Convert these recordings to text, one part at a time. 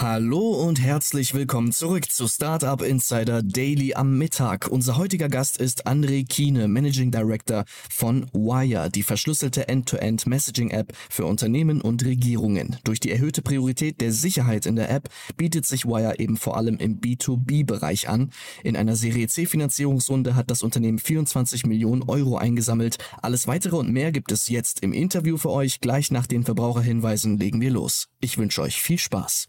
Hallo und herzlich willkommen zurück zu Startup Insider Daily am Mittag. Unser heutiger Gast ist André Kiene, Managing Director von Wire, die verschlüsselte End-to-End-Messaging-App für Unternehmen und Regierungen. Durch die erhöhte Priorität der Sicherheit in der App bietet sich Wire eben vor allem im B2B-Bereich an. In einer Serie C-Finanzierungsrunde hat das Unternehmen 24 Millionen Euro eingesammelt. Alles weitere und mehr gibt es jetzt im Interview für euch. Gleich nach den Verbraucherhinweisen legen wir los. Ich wünsche euch viel Spaß.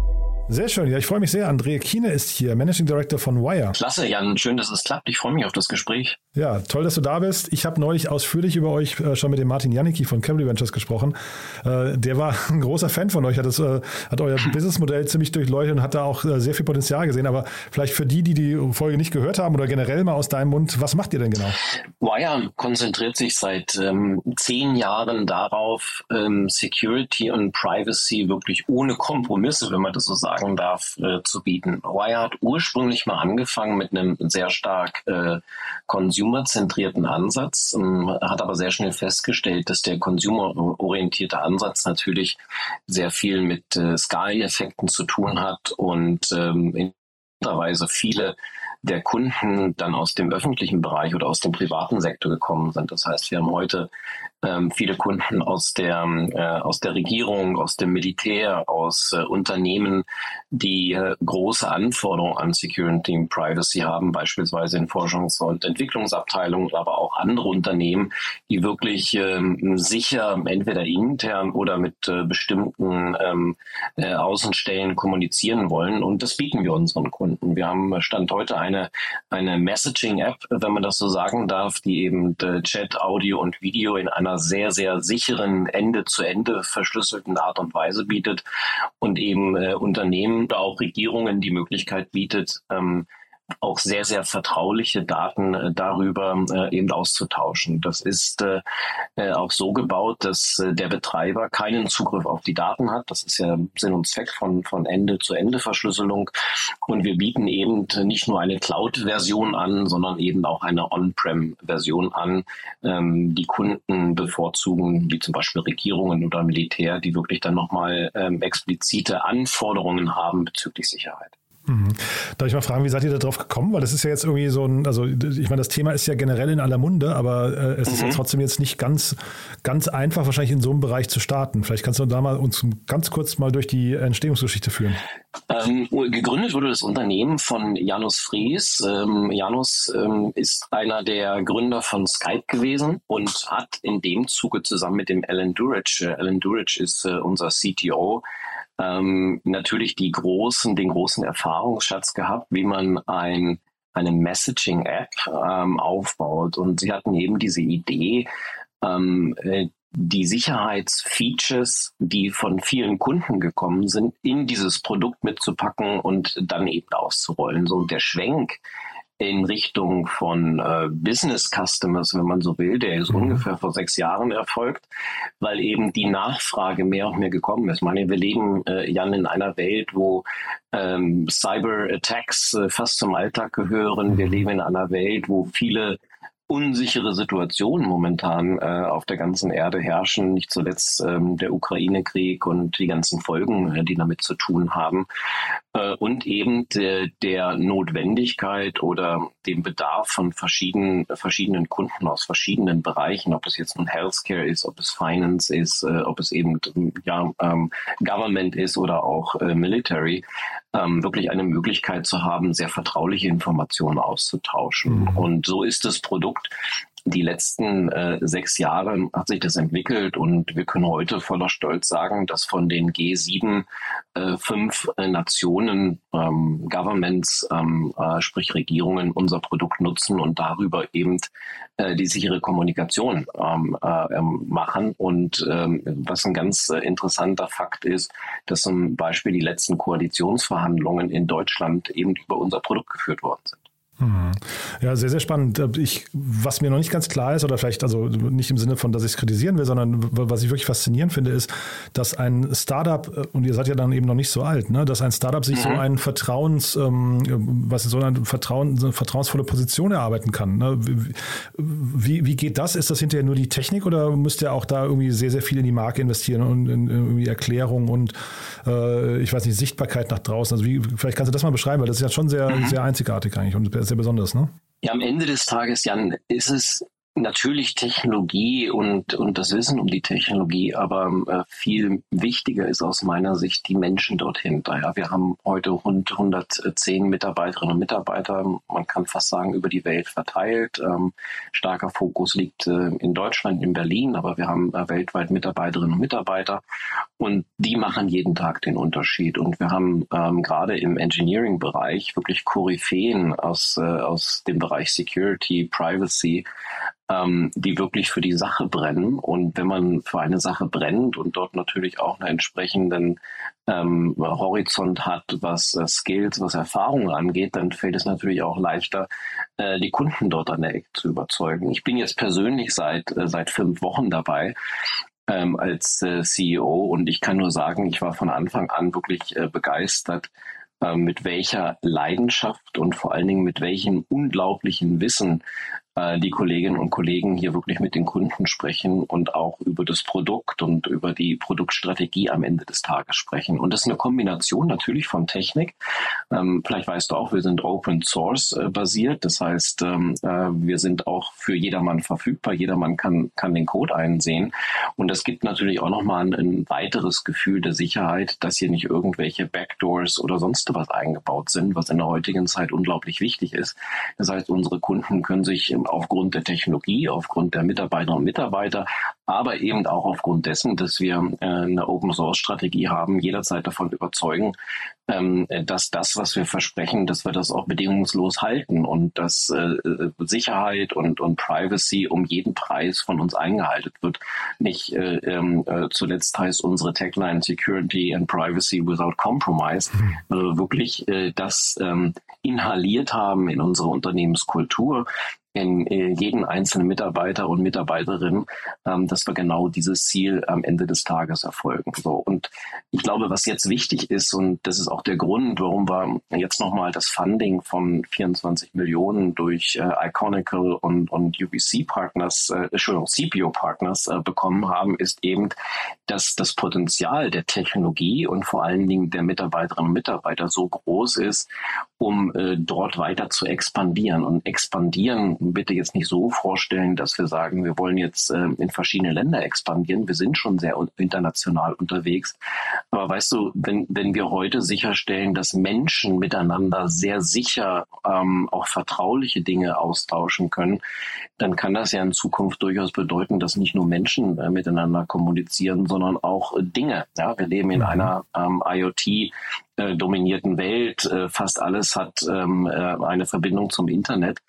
Sehr schön, ja, ich freue mich sehr. Andrea Kiene ist hier, Managing Director von Wire. Klasse, Jan, schön, dass es klappt. Ich freue mich auf das Gespräch. Ja, toll, dass du da bist. Ich habe neulich ausführlich über euch äh, schon mit dem Martin Janicki von Camry Ventures gesprochen. Äh, der war ein großer Fan von euch, hat, das, äh, hat euer Businessmodell ziemlich durchleuchtet und hat da auch äh, sehr viel Potenzial gesehen. Aber vielleicht für die, die die Folge nicht gehört haben oder generell mal aus deinem Mund, was macht ihr denn genau? Wire konzentriert sich seit ähm, zehn Jahren darauf, ähm, Security und Privacy wirklich ohne Kompromisse, wenn man das so sagen darf, äh, zu bieten. Wire hat ursprünglich mal angefangen mit einem sehr stark äh, consumerzentrierten Ansatz, ähm, hat aber sehr schnell festgestellt, dass der consumerorientierte Ansatz natürlich sehr viel mit äh, Skaleneffekten zu tun hat und ähm, in Weise viele der Kunden dann aus dem öffentlichen Bereich oder aus dem privaten Sektor gekommen sind. Das heißt, wir haben heute ähm, viele Kunden aus der, äh, aus der Regierung, aus dem Militär, aus äh, Unternehmen, die äh, große Anforderungen an Security und Privacy haben, beispielsweise in Forschungs- und Entwicklungsabteilungen, aber auch andere Unternehmen, die wirklich ähm, sicher entweder intern oder mit äh, bestimmten ähm, äh, Außenstellen kommunizieren wollen. Und das bieten wir unseren Kunden. Wir haben Stand heute eine, eine Messaging-App, wenn man das so sagen darf, die eben äh, Chat, Audio und Video in einer sehr, sehr sicheren Ende-zu-Ende verschlüsselten Art und Weise bietet und eben äh, Unternehmen oder auch Regierungen die Möglichkeit bietet, ähm, auch sehr, sehr vertrauliche Daten äh, darüber äh, eben auszutauschen. Das ist äh, äh auch so gebaut, dass äh, der Betreiber keinen Zugriff auf die Daten hat. Das ist ja Sinn und Zweck von, von Ende-zu-Ende-Verschlüsselung. Und wir bieten eben nicht nur eine Cloud-Version an, sondern eben auch eine On-Prem-Version an, ähm, die Kunden bevorzugen, wie zum Beispiel Regierungen oder Militär, die wirklich dann nochmal ähm, explizite Anforderungen haben bezüglich Sicherheit. Mhm. Darf ich mal fragen, wie seid ihr da drauf gekommen? Weil das ist ja jetzt irgendwie so ein, also ich meine, das Thema ist ja generell in aller Munde, aber äh, es mhm. ist ja trotzdem jetzt nicht ganz, ganz einfach, wahrscheinlich in so einem Bereich zu starten. Vielleicht kannst du da mal uns ganz kurz mal durch die Entstehungsgeschichte führen. Ähm, gegründet wurde das Unternehmen von Janus Fries. Ähm, Janus ähm, ist einer der Gründer von Skype gewesen und hat in dem Zuge zusammen mit dem Alan Durich, äh, Alan Durich ist äh, unser CTO, ähm, natürlich die großen, den großen Erfahrungsschatz gehabt, wie man ein eine Messaging-App ähm, aufbaut. Und sie hatten eben diese Idee, ähm, äh, die Sicherheitsfeatures, die von vielen Kunden gekommen sind, in dieses Produkt mitzupacken und dann eben auszurollen. So der Schwenk in Richtung von äh, Business Customers, wenn man so will, der ist mhm. ungefähr vor sechs Jahren erfolgt, weil eben die Nachfrage mehr und mehr gekommen ist. Ich meine, wir leben, äh, Jan, in einer Welt, wo ähm, Cyber Attacks äh, fast zum Alltag gehören. Wir mhm. leben in einer Welt, wo viele unsichere Situationen momentan äh, auf der ganzen Erde herrschen, nicht zuletzt ähm, der Ukraine-Krieg und die ganzen Folgen, äh, die damit zu tun haben, äh, und eben de, der Notwendigkeit oder dem Bedarf von verschiedenen, verschiedenen Kunden aus verschiedenen Bereichen, ob es jetzt nun Healthcare ist, ob es Finance ist, äh, ob es eben ja, ähm, Government ist oder auch äh, Military, ähm, wirklich eine Möglichkeit zu haben, sehr vertrauliche Informationen auszutauschen. Mhm. Und so ist das Produkt die letzten äh, sechs Jahre hat sich das entwickelt und wir können heute voller Stolz sagen, dass von den G7 äh, fünf äh, Nationen, ähm, Governments, ähm, äh, sprich Regierungen, unser Produkt nutzen und darüber eben äh, die sichere Kommunikation ähm, äh, ähm, machen. Und ähm, was ein ganz äh, interessanter Fakt ist, dass zum Beispiel die letzten Koalitionsverhandlungen in Deutschland eben über unser Produkt geführt worden sind. Hm. Ja, sehr, sehr spannend. Ich, was mir noch nicht ganz klar ist, oder vielleicht also nicht im Sinne von, dass ich es kritisieren will, sondern was ich wirklich faszinierend finde, ist, dass ein Startup, äh, und ihr seid ja dann eben noch nicht so alt, ne, dass ein Startup sich mhm. so ein Vertrauens, ähm, was so eine, Vertrauen, so eine vertrauensvolle Position erarbeiten kann. Ne? Wie, wie geht das? Ist das hinterher nur die Technik oder müsst ihr auch da irgendwie sehr, sehr viel in die Marke investieren und in, in irgendwie Erklärung und äh, ich weiß nicht, Sichtbarkeit nach draußen? Also wie, vielleicht kannst du das mal beschreiben, weil das ist ja schon sehr, mhm. sehr einzigartig eigentlich und sehr besonders, ne? Ja, am Ende des Tages, Jan, ist es Natürlich Technologie und, und das Wissen um die Technologie, aber äh, viel wichtiger ist aus meiner Sicht die Menschen dorthin. Daher, wir haben heute rund 110 Mitarbeiterinnen und Mitarbeiter, man kann fast sagen, über die Welt verteilt. Ähm, starker Fokus liegt äh, in Deutschland, in Berlin, aber wir haben äh, weltweit Mitarbeiterinnen und Mitarbeiter und die machen jeden Tag den Unterschied. Und wir haben ähm, gerade im Engineering-Bereich wirklich Koryphäen aus, äh, aus dem Bereich Security, Privacy, ähm, die wirklich für die Sache brennen. Und wenn man für eine Sache brennt und dort natürlich auch einen entsprechenden ähm, Horizont hat, was äh, Skills, was Erfahrungen angeht, dann fällt es natürlich auch leichter, äh, die Kunden dort an der Ecke zu überzeugen. Ich bin jetzt persönlich seit, äh, seit fünf Wochen dabei ähm, als äh, CEO und ich kann nur sagen, ich war von Anfang an wirklich äh, begeistert, äh, mit welcher Leidenschaft und vor allen Dingen mit welchem unglaublichen Wissen die Kolleginnen und Kollegen hier wirklich mit den Kunden sprechen und auch über das Produkt und über die Produktstrategie am Ende des Tages sprechen. Und das ist eine Kombination natürlich von Technik. Ähm, vielleicht weißt du auch, wir sind Open Source äh, basiert. Das heißt, ähm, äh, wir sind auch für jedermann verfügbar. Jedermann kann, kann den Code einsehen. Und das gibt natürlich auch nochmal ein, ein weiteres Gefühl der Sicherheit, dass hier nicht irgendwelche Backdoors oder sonst was eingebaut sind, was in der heutigen Zeit unglaublich wichtig ist. Das heißt, unsere Kunden können sich aufgrund der Technologie, aufgrund der Mitarbeiterinnen und Mitarbeiter, aber eben auch aufgrund dessen, dass wir äh, eine Open Source Strategie haben, jederzeit davon überzeugen, ähm, dass das, was wir versprechen, dass wir das auch bedingungslos halten und dass äh, Sicherheit und, und Privacy um jeden Preis von uns eingehalten wird. Nicht äh, ähm, äh, zuletzt heißt unsere Tagline Security and Privacy without Compromise, mhm. also wirklich äh, das ähm, inhaliert haben in unsere Unternehmenskultur, in äh, jeden einzelnen Mitarbeiter und Mitarbeiterin, ähm, dass wir genau dieses Ziel am Ende des Tages erfolgen. So und ich glaube, was jetzt wichtig ist und das ist auch der Grund, warum wir jetzt nochmal das Funding von 24 Millionen durch äh, Iconical und und UBC Partners, äh, Entschuldigung, CPO Partners äh, bekommen haben, ist eben, dass das Potenzial der Technologie und vor allen Dingen der Mitarbeiterinnen und Mitarbeiter so groß ist, um äh, dort weiter zu expandieren und expandieren bitte jetzt nicht so vorstellen, dass wir sagen, wir wollen jetzt äh, in verschiedene Länder expandieren. Wir sind schon sehr international unterwegs. Aber weißt du, wenn, wenn wir heute sicherstellen, dass Menschen miteinander sehr sicher ähm, auch vertrauliche Dinge austauschen können, dann kann das ja in Zukunft durchaus bedeuten, dass nicht nur Menschen äh, miteinander kommunizieren, sondern auch Dinge. Ja, wir leben in mhm. einer ähm, IoT dominierten Welt. Äh, fast alles hat ähm, äh, eine Verbindung zum Internet.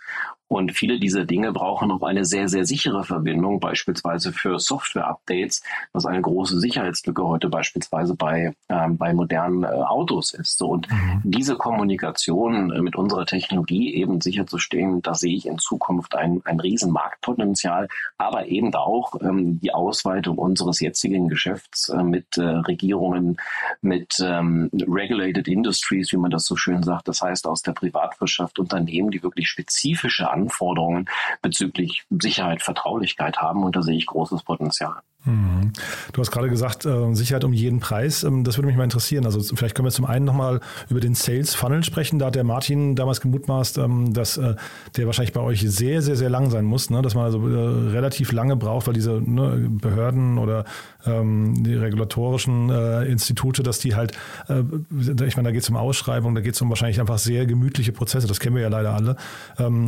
Und viele dieser Dinge brauchen noch eine sehr, sehr sichere Verbindung, beispielsweise für Software-Updates, was eine große Sicherheitslücke heute beispielsweise bei, ähm, bei modernen äh, Autos ist. So, und mhm. diese Kommunikation äh, mit unserer Technologie eben sicherzustellen, da sehe ich in Zukunft ein, ein Riesenmarktpotenzial, aber eben auch ähm, die Ausweitung unseres jetzigen Geschäfts äh, mit äh, Regierungen, mit ähm, Regulated Industries, wie man das so schön sagt. Das heißt aus der Privatwirtschaft Unternehmen, die wirklich spezifische Anforderungen bezüglich Sicherheit, Vertraulichkeit haben und da sehe ich großes Potenzial. Mhm. Du hast gerade gesagt, äh, Sicherheit um jeden Preis. Ähm, das würde mich mal interessieren. Also vielleicht können wir zum einen nochmal über den Sales Funnel sprechen. Da hat der Martin damals gemutmaßt, ähm, dass äh, der wahrscheinlich bei euch sehr, sehr, sehr lang sein muss, ne? dass man also äh, relativ lange braucht, weil diese ne, Behörden oder ähm, die regulatorischen Institute, dass die halt, ich meine, da geht es um Ausschreibung, da geht es um wahrscheinlich einfach sehr gemütliche Prozesse. Das kennen wir ja leider alle.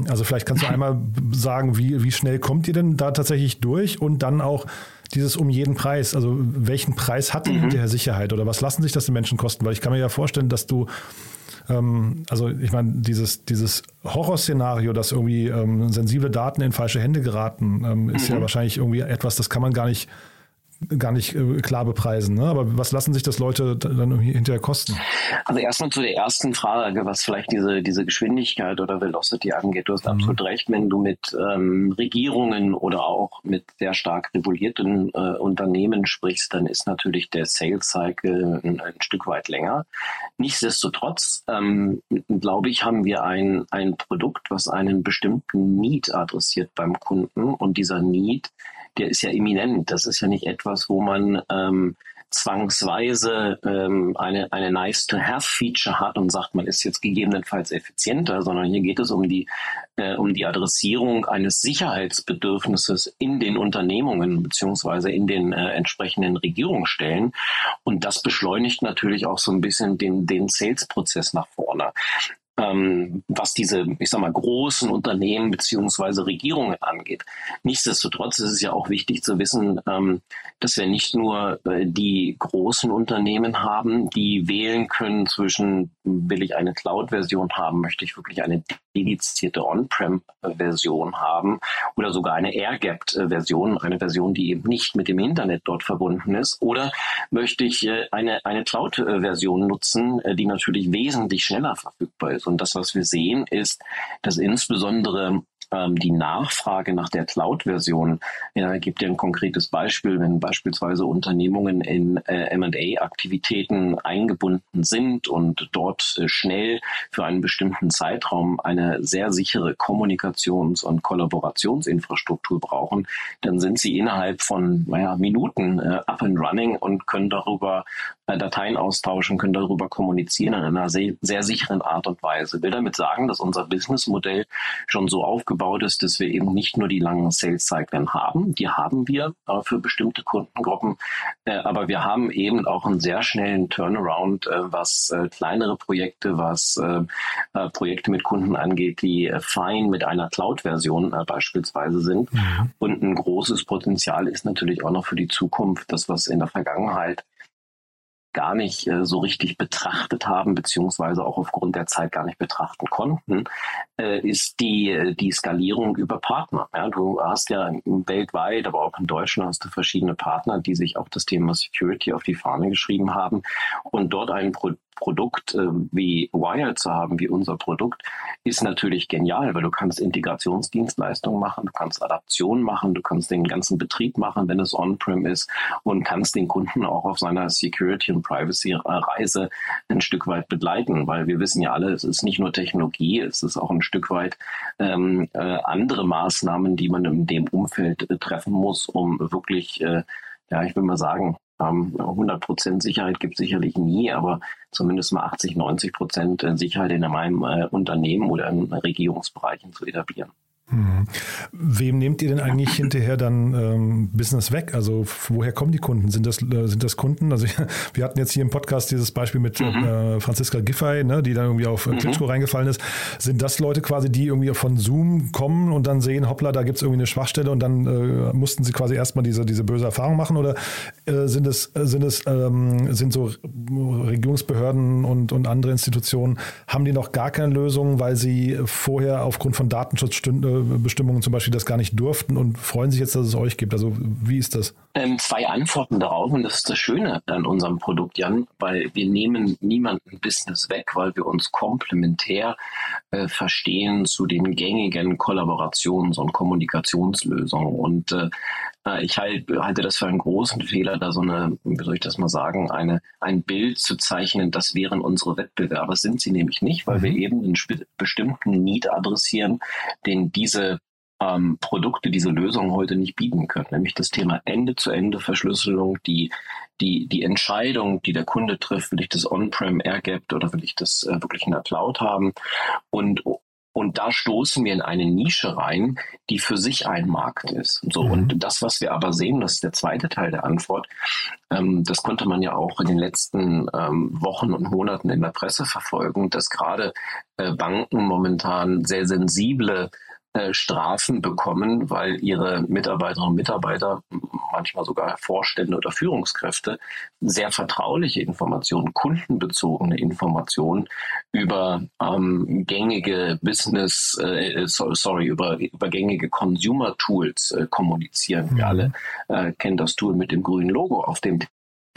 Also vielleicht kannst du einmal sagen, wie, wie schnell kommt ihr denn da tatsächlich durch und dann auch dieses um jeden Preis, also welchen Preis hat denn mhm. hinterher Sicherheit oder was lassen sich das den Menschen kosten? Weil ich kann mir ja vorstellen, dass du ähm, also ich meine, dieses, dieses Horrorszenario, dass irgendwie ähm, sensible Daten in falsche Hände geraten, ähm, ist mhm. ja wahrscheinlich irgendwie etwas, das kann man gar nicht gar nicht äh, klar bepreisen. Ne? Aber was lassen sich das Leute dann hinterher kosten? Also erstmal zu der ersten Frage, was vielleicht diese, diese Geschwindigkeit oder Velocity angeht. Du hast mhm. absolut recht, wenn du mit ähm, Regierungen oder auch mit sehr stark regulierten äh, Unternehmen sprichst, dann ist natürlich der Sales Cycle ein, ein Stück weit länger. Nichtsdestotrotz, ähm, glaube ich, haben wir ein, ein Produkt, was einen bestimmten Need adressiert beim Kunden und dieser Need der ist ja eminent. Das ist ja nicht etwas, wo man ähm, zwangsweise ähm, eine, eine Nice-to-Have-Feature hat und sagt, man ist jetzt gegebenenfalls effizienter, sondern hier geht es um die, äh, um die Adressierung eines Sicherheitsbedürfnisses in den Unternehmungen beziehungsweise in den äh, entsprechenden Regierungsstellen. Und das beschleunigt natürlich auch so ein bisschen den, den Sales-Prozess nach vorne ähm, was diese, ich sag mal, großen Unternehmen beziehungsweise Regierungen angeht. Nichtsdestotrotz ist es ja auch wichtig zu wissen, ähm, dass wir nicht nur äh, die großen Unternehmen haben, die wählen können zwischen, will ich eine Cloud-Version haben, möchte ich wirklich eine dedizierte On-Prem-Version haben oder sogar eine Air-Gapped-Version, eine Version, die eben nicht mit dem Internet dort verbunden ist, oder möchte ich äh, eine, eine Cloud-Version nutzen, äh, die natürlich wesentlich schneller verfügbar ist. Und das, was wir sehen, ist, dass insbesondere die Nachfrage nach der Cloud-Version. Ja, gibt ja ein konkretes Beispiel, wenn beispielsweise Unternehmungen in äh, M&A-Aktivitäten eingebunden sind und dort äh, schnell für einen bestimmten Zeitraum eine sehr sichere Kommunikations- und Kollaborationsinfrastruktur brauchen, dann sind sie innerhalb von naja, Minuten äh, up and running und können darüber äh, Dateien austauschen, können darüber kommunizieren in einer sehr, sehr sicheren Art und Weise. Ich will damit sagen, dass unser Businessmodell schon so aufgebaut ist, dass wir eben nicht nur die langen Sales-Zyklen haben, die haben wir äh, für bestimmte Kundengruppen, äh, aber wir haben eben auch einen sehr schnellen Turnaround, äh, was äh, kleinere Projekte, was äh, Projekte mit Kunden angeht, die fein mit einer Cloud-Version beispielsweise sind. Mhm. Und ein großes Potenzial ist natürlich auch noch für die Zukunft, das was in der Vergangenheit gar nicht äh, so richtig betrachtet haben, beziehungsweise auch aufgrund der Zeit gar nicht betrachten konnten, äh, ist die, äh, die Skalierung über Partner. Ja, du hast ja weltweit, aber auch in Deutschland hast du verschiedene Partner, die sich auch das Thema Security auf die Fahne geschrieben haben und dort ein Pro Produkt äh, wie Wire zu haben, wie unser Produkt, ist natürlich genial, weil du kannst Integrationsdienstleistungen machen, du kannst Adaption machen, du kannst den ganzen Betrieb machen, wenn es on-prem ist und kannst den Kunden auch auf seiner Security- und Privacy-Reise ein Stück weit begleiten, weil wir wissen ja alle, es ist nicht nur Technologie, es ist auch ein Stück weit ähm, äh, andere Maßnahmen, die man in dem Umfeld äh, treffen muss, um wirklich äh, ja, ich will mal sagen, 100 Prozent Sicherheit gibt es sicherlich nie, aber zumindest mal 80, 90 Prozent äh, Sicherheit in meinem äh, Unternehmen oder in Regierungsbereichen zu etablieren. Mhm. Wem nehmt ihr denn eigentlich hinterher dann ähm, Business weg? Also woher kommen die Kunden? Sind das, äh, sind das Kunden? Also wir hatten jetzt hier im Podcast dieses Beispiel mit mhm. äh, Franziska Giffey, ne, die dann irgendwie auf mhm. Klitschko reingefallen ist. Sind das Leute quasi, die irgendwie von Zoom kommen und dann sehen, hoppla, da gibt es irgendwie eine Schwachstelle und dann äh, mussten sie quasi erstmal diese, diese böse Erfahrung machen? Oder äh, sind es, sind es ähm, sind so Regierungsbehörden und, und andere Institutionen, haben die noch gar keine Lösung, weil sie vorher aufgrund von Datenschutzstünden Bestimmungen zum Beispiel das gar nicht durften und freuen sich jetzt, dass es euch gibt? Also wie ist das? Ähm, zwei Antworten darauf und das ist das Schöne an unserem Produkt, Jan, weil wir nehmen niemanden Business weg, weil wir uns komplementär äh, verstehen zu den gängigen Kollaborations- und Kommunikationslösungen. Und äh, ich halte das für einen großen Fehler, da so eine, wie soll ich das mal sagen, eine, ein Bild zu zeichnen, das wären unsere Wettbewerber. Sind sie nämlich nicht, weil wir mhm. eben einen bestimmten Need adressieren, den diese ähm, Produkte, diese Lösungen heute nicht bieten können, nämlich das Thema Ende-zu-Ende-Verschlüsselung, die, die, die Entscheidung, die der Kunde trifft, will ich das On-Prem air-gapped oder will ich das äh, wirklich in der Cloud haben und und da stoßen wir in eine Nische rein, die für sich ein Markt ist. So, mhm. und das, was wir aber sehen, das ist der zweite Teil der Antwort, ähm, das konnte man ja auch in den letzten ähm, Wochen und Monaten in der Presse verfolgen, dass gerade äh, Banken momentan sehr sensible Strafen bekommen, weil ihre Mitarbeiterinnen und Mitarbeiter, manchmal sogar Vorstände oder Führungskräfte, sehr vertrauliche Informationen, kundenbezogene Informationen über ähm, gängige Business, äh, sorry, über, über gängige Consumer Tools äh, kommunizieren. Mhm. Wir alle äh, kennen das Tool mit dem grünen Logo auf dem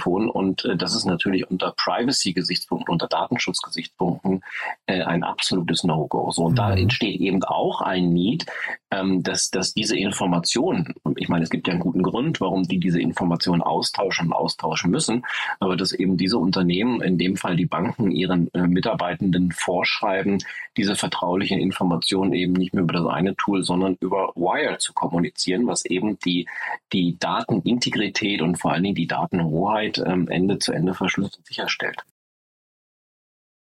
und äh, das ist natürlich unter Privacy-Gesichtspunkten, unter Datenschutz-Gesichtspunkten äh, ein absolutes No-Go. So, und mhm. da entsteht eben auch ein Need, ähm, dass, dass diese Informationen, ich meine, es gibt ja einen guten Grund, warum die diese Informationen austauschen und austauschen müssen, aber dass eben diese Unternehmen, in dem Fall die Banken, ihren äh, Mitarbeitenden vorschreiben, diese vertraulichen Informationen eben nicht mehr über das eine Tool, sondern über Wire zu kommunizieren, was eben die, die Datenintegrität und vor allen Dingen die Datenhoheit ähm, Ende zu Ende verschlüsselt sicherstellt.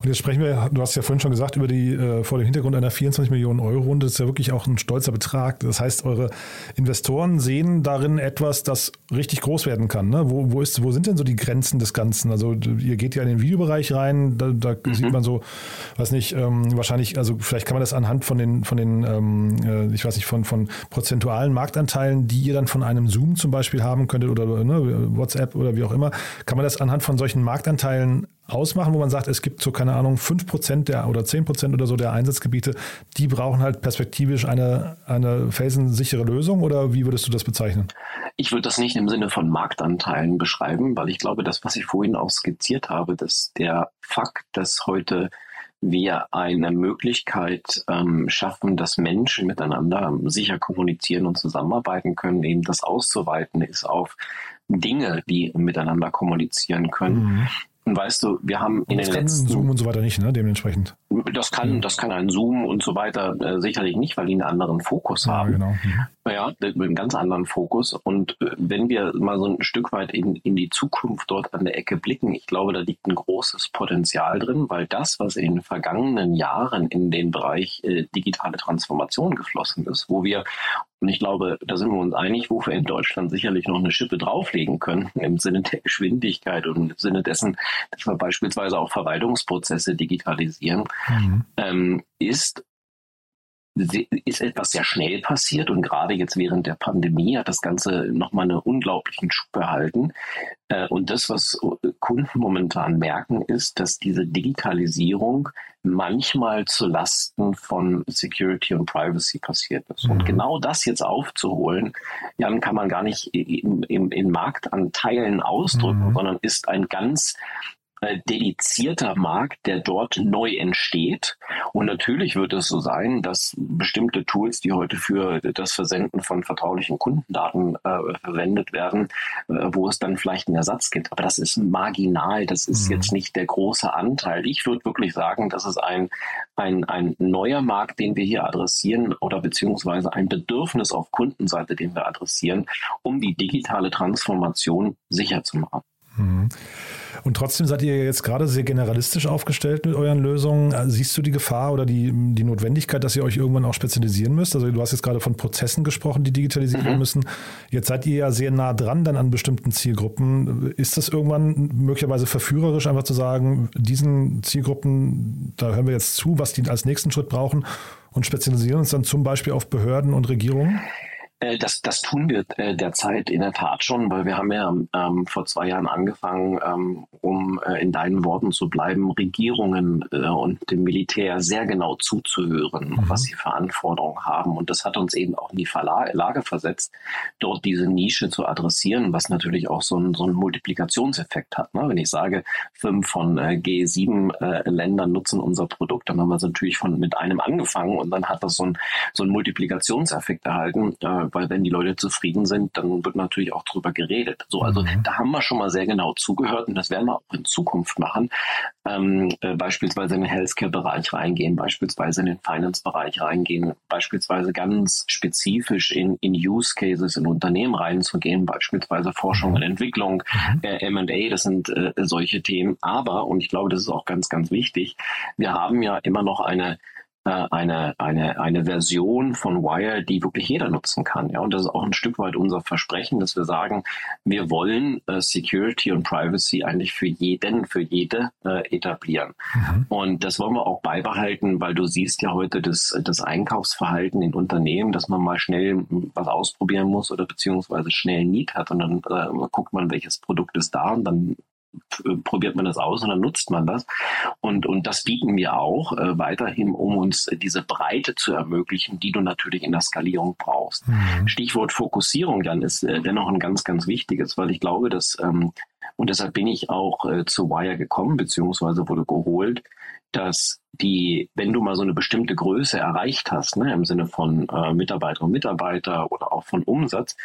Und jetzt sprechen wir, du hast ja vorhin schon gesagt, über die äh, vor dem Hintergrund einer 24 Millionen Euro Runde. Das ist ja wirklich auch ein stolzer Betrag. Das heißt, eure Investoren sehen darin etwas, das richtig groß werden kann. Ne? Wo, wo, ist, wo sind denn so die Grenzen des Ganzen? Also ihr geht ja in den Videobereich rein, da, da mhm. sieht man so, weiß nicht, ähm, wahrscheinlich, also vielleicht kann man das anhand von den, von den, ähm, äh, ich weiß nicht, von, von prozentualen Marktanteilen, die ihr dann von einem Zoom zum Beispiel haben könntet oder ne, WhatsApp oder wie auch immer, kann man das anhand von solchen Marktanteilen ausmachen, wo man sagt, es gibt so, keine Ahnung, 5% der oder 10% oder so der Einsatzgebiete, die brauchen halt perspektivisch eine, eine felsensichere Lösung oder wie würdest du das bezeichnen? Ich würde das nicht im Sinne von Marktanteilen beschreiben, weil ich glaube, das, was ich vorhin auch skizziert habe, dass der Fakt, dass heute wir eine Möglichkeit ähm, schaffen, dass Menschen miteinander sicher kommunizieren und zusammenarbeiten können, eben das auszuweiten ist auf Dinge, die miteinander kommunizieren können. Mhm. Und weißt du, wir haben in den letzten Zoom und so weiter nicht, ne? Dementsprechend. Das kann, das kann ein Zoom und so weiter äh, sicherlich nicht, weil die einen anderen Fokus ja, haben. Genau. Mhm. Ja, mit einem ganz anderen Fokus. Und äh, wenn wir mal so ein Stück weit in, in die Zukunft dort an der Ecke blicken, ich glaube, da liegt ein großes Potenzial drin, weil das, was in den vergangenen Jahren in den Bereich äh, digitale Transformation geflossen ist, wo wir und ich glaube, da sind wir uns einig, wo wir in Deutschland sicherlich noch eine Schippe drauflegen können, im Sinne der Geschwindigkeit und im Sinne dessen, dass wir beispielsweise auch Verwaltungsprozesse digitalisieren, mhm. ähm, ist ist etwas sehr schnell passiert und gerade jetzt während der Pandemie hat das Ganze nochmal einen unglaublichen Schub erhalten. Äh, und das, was Kunden momentan merken, ist, dass diese Digitalisierung manchmal zu Lasten von Security und Privacy passiert ist. Und mhm. genau das jetzt aufzuholen, Jan, kann man gar nicht im, im, in Marktanteilen ausdrücken, mhm. sondern ist ein ganz äh, dedizierter Markt, der dort neu entsteht. Und natürlich wird es so sein, dass bestimmte Tools, die heute für das Versenden von vertraulichen Kundendaten äh, verwendet werden, äh, wo es dann vielleicht einen Ersatz gibt. Aber das ist marginal, das ist mhm. jetzt nicht der große Anteil. Ich würde wirklich sagen, das ist ein, ein, ein neuer Markt, den wir hier adressieren oder beziehungsweise ein Bedürfnis auf Kundenseite, den wir adressieren, um die digitale Transformation sicher zu machen. Mhm. Und trotzdem seid ihr jetzt gerade sehr generalistisch aufgestellt mit euren Lösungen. Siehst du die Gefahr oder die, die Notwendigkeit, dass ihr euch irgendwann auch spezialisieren müsst? Also du hast jetzt gerade von Prozessen gesprochen, die digitalisiert werden mhm. müssen. Jetzt seid ihr ja sehr nah dran dann an bestimmten Zielgruppen. Ist das irgendwann möglicherweise verführerisch, einfach zu sagen, diesen Zielgruppen, da hören wir jetzt zu, was die als nächsten Schritt brauchen und spezialisieren uns dann zum Beispiel auf Behörden und Regierungen? Äh, das, das tun wir äh, derzeit in der Tat schon, weil wir haben ja ähm, vor zwei Jahren angefangen, ähm, um äh, in deinen Worten zu bleiben, Regierungen äh, und dem Militär sehr genau zuzuhören, mhm. was sie für Anforderungen haben. Und das hat uns eben auch in die Verla Lage versetzt, dort diese Nische zu adressieren, was natürlich auch so, ein, so einen Multiplikationseffekt hat. Ne? Wenn ich sage, fünf von äh, G7-Ländern äh, nutzen unser Produkt, dann haben wir es natürlich von, mit einem angefangen und dann hat das so, ein, so einen Multiplikationseffekt erhalten weil wenn die Leute zufrieden sind, dann wird natürlich auch drüber geredet. So, also mhm. da haben wir schon mal sehr genau zugehört und das werden wir auch in Zukunft machen. Ähm, äh, beispielsweise in den Healthcare-Bereich reingehen, beispielsweise in den Finance-Bereich reingehen, beispielsweise ganz spezifisch in, in Use Cases in Unternehmen reinzugehen, beispielsweise Forschung mhm. und Entwicklung, mhm. äh, M&A, das sind äh, solche Themen. Aber, und ich glaube, das ist auch ganz, ganz wichtig, wir haben ja immer noch eine eine, eine, eine Version von Wire, die wirklich jeder nutzen kann. Ja, und das ist auch ein Stück weit unser Versprechen, dass wir sagen, wir wollen äh, Security und Privacy eigentlich für jeden, für jede äh, etablieren. Mhm. Und das wollen wir auch beibehalten, weil du siehst ja heute das, das Einkaufsverhalten in Unternehmen, dass man mal schnell was ausprobieren muss oder beziehungsweise schnell Need hat und dann äh, guckt man, welches Produkt ist da und dann probiert man das aus und dann nutzt man das. Und, und das bieten wir auch äh, weiterhin, um uns diese Breite zu ermöglichen, die du natürlich in der Skalierung brauchst. Mhm. Stichwort Fokussierung, Jan, ist äh, dennoch ein ganz, ganz wichtiges, weil ich glaube, dass, ähm, und deshalb bin ich auch äh, zu Wire gekommen, beziehungsweise wurde geholt, dass die, wenn du mal so eine bestimmte Größe erreicht hast, ne, im Sinne von äh, Mitarbeiter und Mitarbeiter oder auch von Umsatz,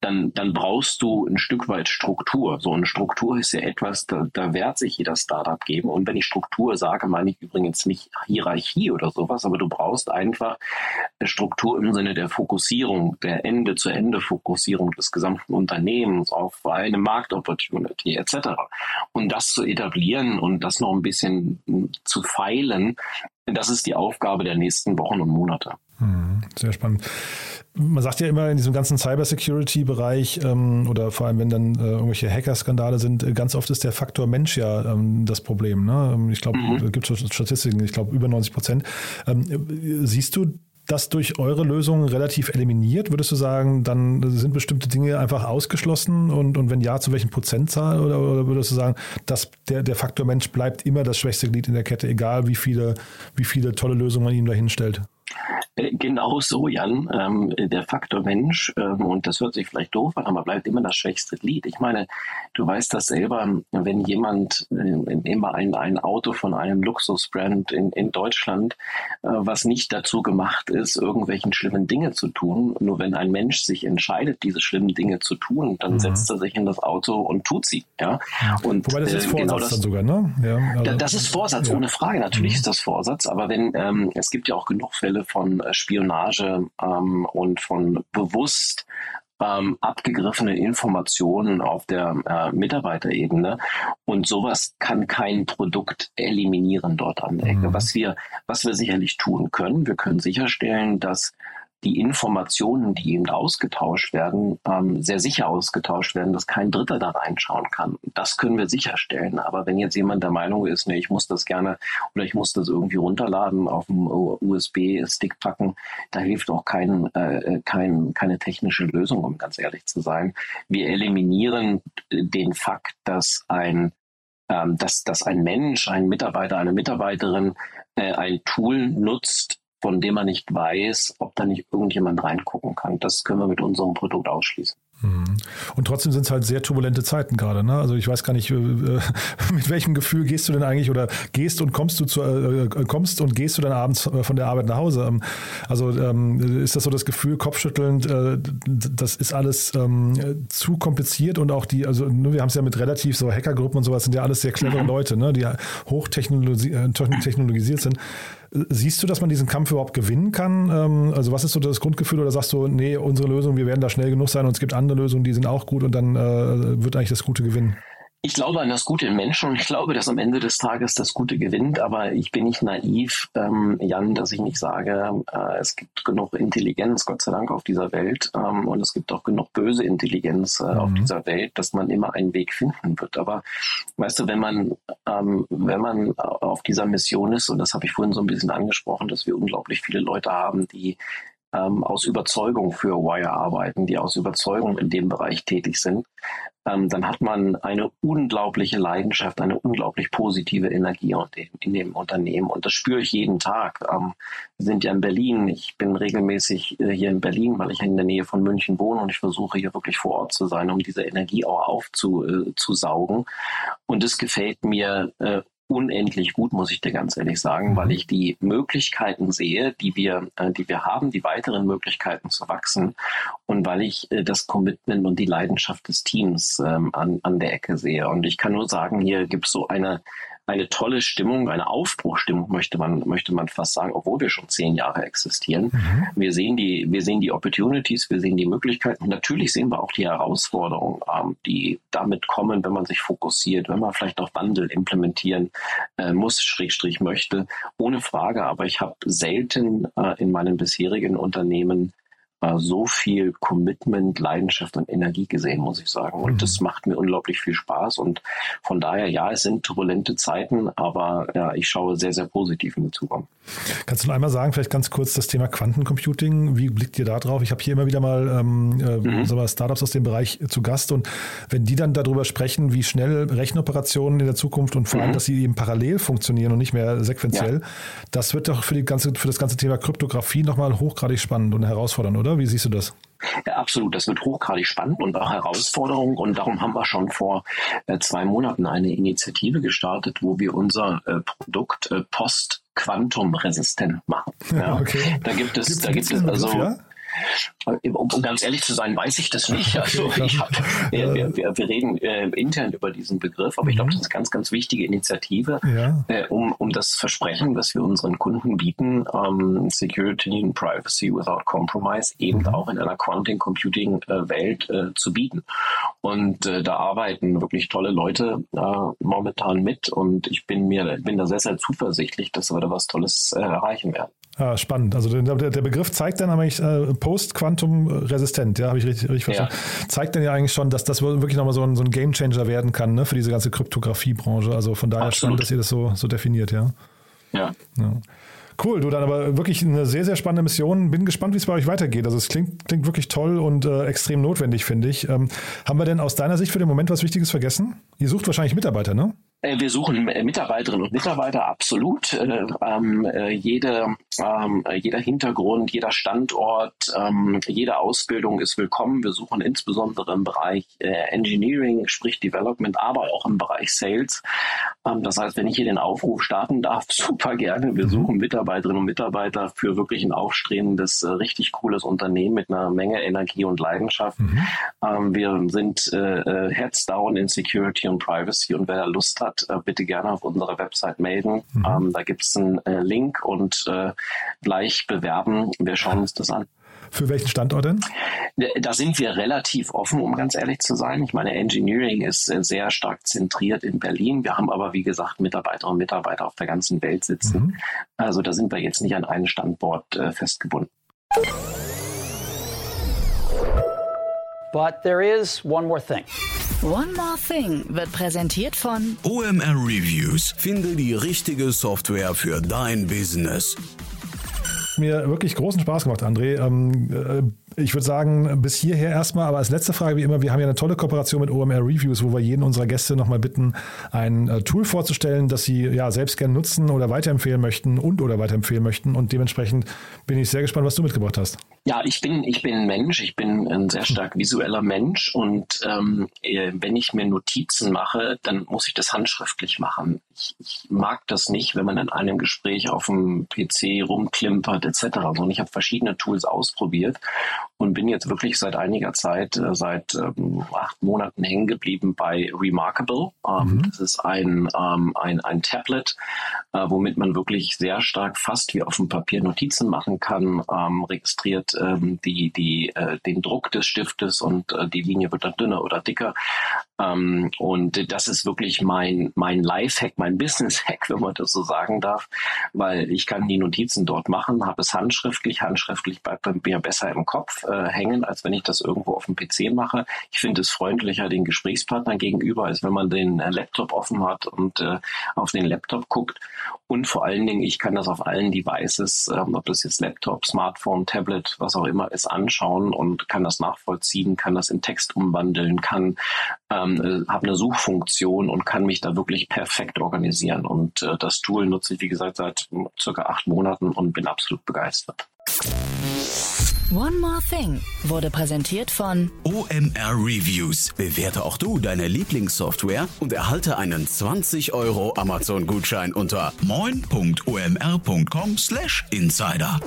dann, dann brauchst du ein Stück weit Struktur. So eine Struktur ist ja etwas, da, da wehrt sich jeder Startup geben. Und wenn ich Struktur sage, meine ich übrigens nicht Hierarchie oder sowas, aber du brauchst einfach Struktur im Sinne der Fokussierung, der Ende-zu-Ende-Fokussierung des gesamten Unternehmens auf eine Marktopportunity etc. Und das zu etablieren und das noch ein bisschen zu feilen, das ist die Aufgabe der nächsten Wochen und Monate. Hm, sehr spannend man sagt ja immer in diesem ganzen Cybersecurity-Bereich ähm, oder vor allem, wenn dann äh, irgendwelche Hacker-Skandale sind, äh, ganz oft ist der Faktor Mensch ja ähm, das Problem. Ne? Ähm, ich glaube, mhm. da gibt es Statistiken, ich glaube über 90 Prozent. Ähm, siehst du das durch eure Lösung relativ eliminiert? Würdest du sagen, dann sind bestimmte Dinge einfach ausgeschlossen und, und wenn ja, zu welchen Prozentzahl? Oder, oder würdest du sagen, dass der, der Faktor Mensch bleibt immer das schwächste Glied in der Kette, egal wie viele, wie viele tolle Lösungen man ihm dahin stellt? Äh, genau so, Jan. Ähm, der Faktor Mensch, ähm, und das hört sich vielleicht doof an, aber bleibt immer das schwächste Glied. Ich meine, du weißt das selber, wenn jemand, äh, immer ein, ein Auto von einem Luxusbrand in, in Deutschland, äh, was nicht dazu gemacht ist, irgendwelchen schlimmen Dinge zu tun, nur wenn ein Mensch sich entscheidet, diese schlimmen Dinge zu tun, dann mhm. setzt er sich in das Auto und tut sie. Ja? Und, Wobei das ist äh, Vorsatz genau das, dann sogar, ne? Ja, also, das ist Vorsatz, ja. ohne Frage. Natürlich mhm. ist das Vorsatz, aber wenn, ähm, es gibt ja auch genug Fälle von äh, Spionage ähm, und von bewusst ähm, abgegriffene Informationen auf der äh, Mitarbeiterebene. Und sowas kann kein Produkt eliminieren dort an der Ecke. Mhm. Was wir, was wir sicherlich tun können, wir können sicherstellen, dass die Informationen, die eben ausgetauscht werden, ähm, sehr sicher ausgetauscht werden, dass kein Dritter da reinschauen kann. Das können wir sicherstellen. Aber wenn jetzt jemand der Meinung ist, nee, ich muss das gerne oder ich muss das irgendwie runterladen, auf dem USB-Stick packen, da hilft auch kein, äh, kein, keine technische Lösung, um ganz ehrlich zu sein. Wir eliminieren den Fakt, dass ein ähm, dass, dass ein Mensch, ein Mitarbeiter, eine Mitarbeiterin äh, ein Tool nutzt, von dem man nicht weiß, ob da nicht irgendjemand reingucken kann. Das können wir mit unserem Produkt ausschließen. Mhm. Und trotzdem sind es halt sehr turbulente Zeiten gerade. Ne? Also ich weiß gar nicht, äh, mit welchem Gefühl gehst du denn eigentlich oder gehst und kommst du zu, äh, äh, kommst und gehst du dann abends von der Arbeit nach Hause? Ähm, also ähm, ist das so das Gefühl, kopfschüttelnd, äh, das ist alles ähm, zu kompliziert und auch die, also ne, wir haben es ja mit relativ so Hackergruppen und sowas, sind ja alles sehr clevere. Leute, ne? die hochtechnologisiert sind. Siehst du, dass man diesen Kampf überhaupt gewinnen kann? Ähm, also was ist so das Grundgefühl oder sagst du, nee, unsere Lösung, wir werden da schnell genug sein und es gibt andere Lösungen, die sind auch gut und dann äh, wird eigentlich das Gute gewinnen? Ich glaube an das Gute im Menschen und ich glaube, dass am Ende des Tages das Gute gewinnt, aber ich bin nicht naiv, ähm, Jan, dass ich nicht sage, äh, es gibt genug Intelligenz, Gott sei Dank, auf dieser Welt ähm, und es gibt auch genug böse Intelligenz äh, mhm. auf dieser Welt, dass man immer einen Weg finden wird. Aber weißt du, wenn man, ähm, wenn man auf dieser Mission ist, und das habe ich vorhin so ein bisschen angesprochen, dass wir unglaublich viele Leute haben, die ähm, aus Überzeugung für Wire arbeiten, die aus Überzeugung in dem Bereich tätig sind, ähm, dann hat man eine unglaubliche Leidenschaft, eine unglaublich positive Energie in dem Unternehmen. Und das spüre ich jeden Tag. Ähm, wir sind ja in Berlin. Ich bin regelmäßig äh, hier in Berlin, weil ich in der Nähe von München wohne und ich versuche hier wirklich vor Ort zu sein, um diese Energie auch aufzusaugen. Äh, und es gefällt mir äh, unendlich gut, muss ich dir ganz ehrlich sagen, weil ich die Möglichkeiten sehe, die wir, äh, die wir haben, die weiteren Möglichkeiten zu wachsen und weil ich äh, das Commitment und die Leidenschaft des Teams ähm, an, an der Ecke sehe. Und ich kann nur sagen, hier gibt es so eine eine tolle Stimmung, eine Aufbruchstimmung möchte man, möchte man fast sagen, obwohl wir schon zehn Jahre existieren. Mhm. Wir sehen die, wir sehen die Opportunities, wir sehen die Möglichkeiten. Und natürlich sehen wir auch die Herausforderungen, ähm, die damit kommen, wenn man sich fokussiert, wenn man vielleicht auch Wandel implementieren äh, muss, Schrägstrich möchte. Ohne Frage. Aber ich habe selten äh, in meinen bisherigen Unternehmen so viel Commitment, Leidenschaft und Energie gesehen, muss ich sagen. Und mhm. das macht mir unglaublich viel Spaß. Und von daher, ja, es sind turbulente Zeiten, aber ja, ich schaue sehr, sehr positiv in die Zukunft. Kannst du noch einmal sagen, vielleicht ganz kurz das Thema Quantencomputing? Wie blickt ihr da drauf? Ich habe hier immer wieder mal ähm, äh, mhm. wir, Startups aus dem Bereich zu Gast und wenn die dann darüber sprechen, wie schnell Rechenoperationen in der Zukunft und vor allem, mhm. dass sie eben parallel funktionieren und nicht mehr sequenziell, ja. das wird doch für, die ganze, für das ganze Thema Kryptographie nochmal hochgradig spannend und herausfordernd, oder? Oder? Wie siehst du das? Ja, absolut. Das wird hochgradig spannend und auch Herausforderung. Und darum haben wir schon vor äh, zwei Monaten eine Initiative gestartet, wo wir unser äh, Produkt äh, post quantumresistent machen. Ja. Okay. Da gibt es, gibt's, da gibt es also. Ja? Um, um, ganz ehrlich zu sein, weiß ich das nicht. Also hab, wir, wir, wir, reden äh, intern über diesen Begriff, aber ich glaube, mhm. das ist eine ganz, ganz wichtige Initiative, ja. äh, um, um das Versprechen, das wir unseren Kunden bieten, ähm, Security and Privacy without Compromise, eben mhm. auch in einer Quantum Computing äh, Welt äh, zu bieten. Und äh, da arbeiten wirklich tolle Leute äh, momentan mit und ich bin mir bin da sehr, sehr zuversichtlich, dass wir da was Tolles erreichen werden. Ah, spannend. Also der, der Begriff zeigt dann eigentlich äh, Post-Quantum-resistent, ja, habe ich richtig, richtig verstanden. Ja. Zeigt dann ja eigentlich schon, dass das wirklich nochmal so ein, so ein Game-Changer werden kann ne, für diese ganze Kryptographie-Branche. Also von daher Absolut. spannend, dass ihr das so, so definiert, ja. Ja. ja. Cool, du dann aber wirklich eine sehr, sehr spannende Mission. Bin gespannt, wie es bei euch weitergeht. Also es klingt, klingt wirklich toll und äh, extrem notwendig, finde ich. Ähm, haben wir denn aus deiner Sicht für den Moment was Wichtiges vergessen? Ihr sucht wahrscheinlich Mitarbeiter, ne? Äh, wir suchen äh, Mitarbeiterinnen und Mitarbeiter absolut. Äh, ähm, äh, jede, ähm, jeder Hintergrund, jeder Standort, ähm, jede Ausbildung ist willkommen. Wir suchen insbesondere im Bereich äh, Engineering, sprich Development, aber auch im Bereich Sales. Ähm, das heißt, wenn ich hier den Aufruf starten darf, super gerne. Wir mhm. suchen Mitarbeiterinnen und Mitarbeiter für wirklich ein aufstrebendes, äh, richtig cooles Unternehmen mit einer Menge Energie und Leidenschaft. Mhm. Ähm, wir sind Heads down in Security und Privacy und wer da Lust hat, äh, bitte gerne auf unserer Website melden. Mhm. Ähm, da gibt es einen äh, Link und äh, gleich bewerben. Wir schauen uns das an. Für welchen Standort denn? Da sind wir relativ offen, um ganz ehrlich zu sein. Ich meine, Engineering ist sehr stark zentriert in Berlin. Wir haben aber, wie gesagt, Mitarbeiterinnen und Mitarbeiter auf der ganzen Welt sitzen. Mhm. Also da sind wir jetzt nicht an einen Standort äh, festgebunden. But there is one more thing. One More Thing wird präsentiert von OMR Reviews. Finde die richtige Software für dein Business. Mir wirklich großen Spaß gemacht, André. Ähm, äh, ich würde sagen, bis hierher erstmal, aber als letzte Frage wie immer, wir haben ja eine tolle Kooperation mit OMR Reviews, wo wir jeden unserer Gäste nochmal bitten, ein äh, Tool vorzustellen, das sie ja selbst gerne nutzen oder weiterempfehlen möchten und oder weiterempfehlen möchten. Und dementsprechend bin ich sehr gespannt, was du mitgebracht hast. Ja, ich bin, ich bin Mensch, ich bin ein sehr stark visueller Mensch und ähm, äh, wenn ich mir Notizen mache, dann muss ich das handschriftlich machen. Ich, ich mag das nicht, wenn man in einem Gespräch auf dem PC rumklimpert etc. Und ich habe verschiedene Tools ausprobiert und bin jetzt wirklich seit einiger Zeit, äh, seit ähm, acht Monaten hängen geblieben bei Remarkable. Ähm, mhm. Das ist ein, ähm, ein, ein Tablet, äh, womit man wirklich sehr stark fast wie auf dem Papier Notizen machen kann, ähm, registriert ähm, die, die, äh, den Druck des Stiftes und äh, die Linie wird dann dünner oder dicker. Ähm, und das ist wirklich mein, mein Lifehack, mein Business-Hack, wenn man das so sagen darf, weil ich kann die Notizen dort machen, habe es handschriftlich, handschriftlich bleibt bei mir besser im Kopf äh, hängen, als wenn ich das irgendwo auf dem PC mache. Ich finde es freundlicher den Gesprächspartnern gegenüber, als wenn man den äh, Laptop offen hat und äh, auf den Laptop guckt. Und vor allen Dingen, ich kann das auf allen Devices, ähm, ob das jetzt Laptop, Smartphone, Tablet, was auch immer ist, anschauen und kann das nachvollziehen, kann das in Text umwandeln, kann ähm, äh, habe eine Suchfunktion und kann mich da wirklich perfekt organisieren. Und das Tool nutze ich, wie gesagt, seit circa acht Monaten und bin absolut begeistert. One More Thing wurde präsentiert von OMR Reviews. Bewerte auch du deine Lieblingssoftware und erhalte einen 20 Euro Amazon-Gutschein unter moin.omr.com/insider.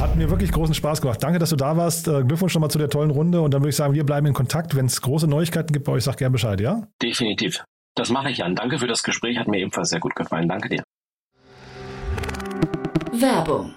Hat mir wirklich großen Spaß gemacht. Danke, dass du da warst. Äh, Glückwunsch nochmal zu der tollen Runde und dann würde ich sagen, wir bleiben in Kontakt. Wenn es große Neuigkeiten gibt bei euch, sag gerne Bescheid, ja? Definitiv. Das mache ich, Jan. Danke für das Gespräch. Hat mir ebenfalls sehr gut gefallen. Danke dir. Werbung.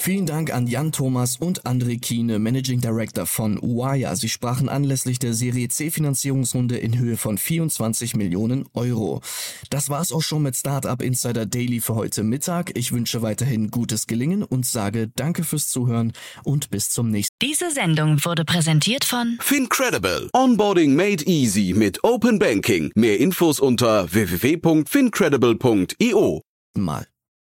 Vielen Dank an Jan Thomas und André Kiene, Managing Director von Wire. Sie sprachen anlässlich der Serie C Finanzierungsrunde in Höhe von 24 Millionen Euro. Das war's auch schon mit Startup Insider Daily für heute Mittag. Ich wünsche weiterhin gutes Gelingen und sage Danke fürs Zuhören und bis zum nächsten Diese Sendung wurde präsentiert von Fincredible. Onboarding made easy mit Open Banking. Mehr Infos unter www.fincredible.io. Mal.